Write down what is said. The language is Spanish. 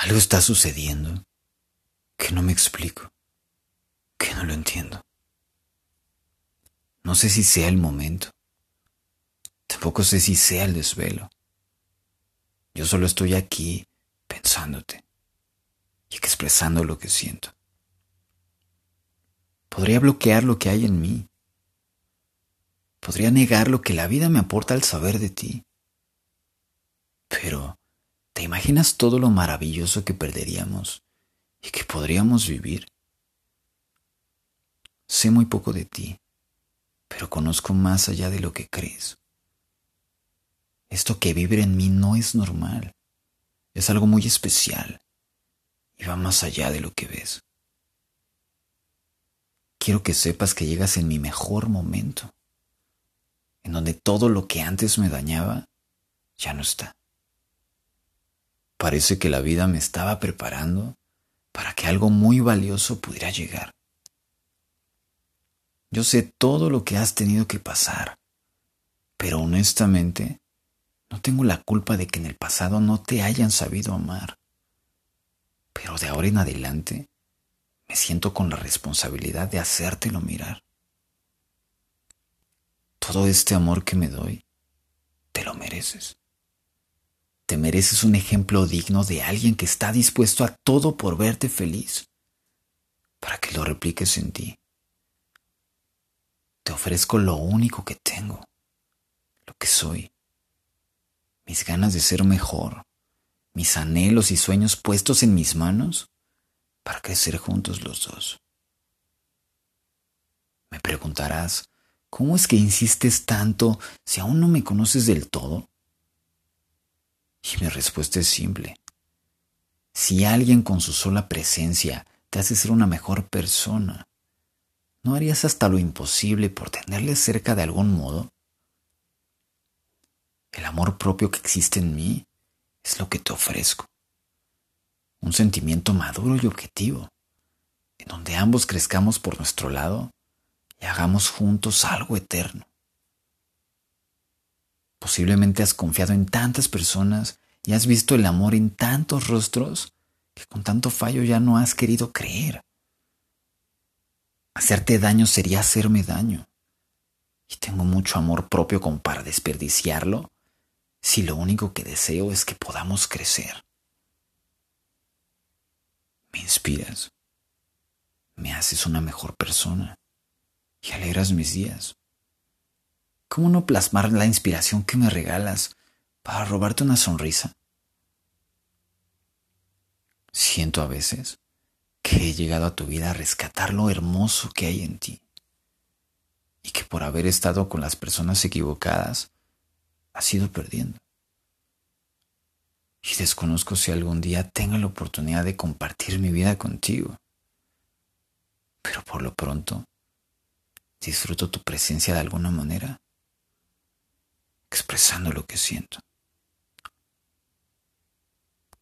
Algo está sucediendo que no me explico, que no lo entiendo. No sé si sea el momento, tampoco sé si sea el desvelo. Yo solo estoy aquí pensándote y expresando lo que siento. Podría bloquear lo que hay en mí. Podría negar lo que la vida me aporta al saber de ti. Pero, ¿te imaginas todo lo maravilloso que perderíamos y que podríamos vivir? Sé muy poco de ti, pero conozco más allá de lo que crees. Esto que vive en mí no es normal, es algo muy especial y va más allá de lo que ves. Quiero que sepas que llegas en mi mejor momento, en donde todo lo que antes me dañaba ya no está. Parece que la vida me estaba preparando para que algo muy valioso pudiera llegar. Yo sé todo lo que has tenido que pasar, pero honestamente no tengo la culpa de que en el pasado no te hayan sabido amar. Pero de ahora en adelante me siento con la responsabilidad de hacértelo mirar. Todo este amor que me doy, te lo mereces. Te mereces un ejemplo digno de alguien que está dispuesto a todo por verte feliz, para que lo repliques en ti. Te ofrezco lo único que tengo, lo que soy, mis ganas de ser mejor, mis anhelos y sueños puestos en mis manos para crecer juntos los dos. Me preguntarás, ¿cómo es que insistes tanto si aún no me conoces del todo? Y mi respuesta es simple. Si alguien con su sola presencia te hace ser una mejor persona, ¿no harías hasta lo imposible por tenerle cerca de algún modo? El amor propio que existe en mí es lo que te ofrezco. Un sentimiento maduro y objetivo, en donde ambos crezcamos por nuestro lado y hagamos juntos algo eterno. Posiblemente has confiado en tantas personas y has visto el amor en tantos rostros que con tanto fallo ya no has querido creer. Hacerte daño sería hacerme daño. Y tengo mucho amor propio como para desperdiciarlo si lo único que deseo es que podamos crecer. Me inspiras, me haces una mejor persona y alegras mis días. ¿Cómo no plasmar la inspiración que me regalas para robarte una sonrisa? Siento a veces que he llegado a tu vida a rescatar lo hermoso que hay en ti y que por haber estado con las personas equivocadas has ido perdiendo. Y desconozco si algún día tenga la oportunidad de compartir mi vida contigo. Pero por lo pronto, disfruto tu presencia de alguna manera expresando lo que siento.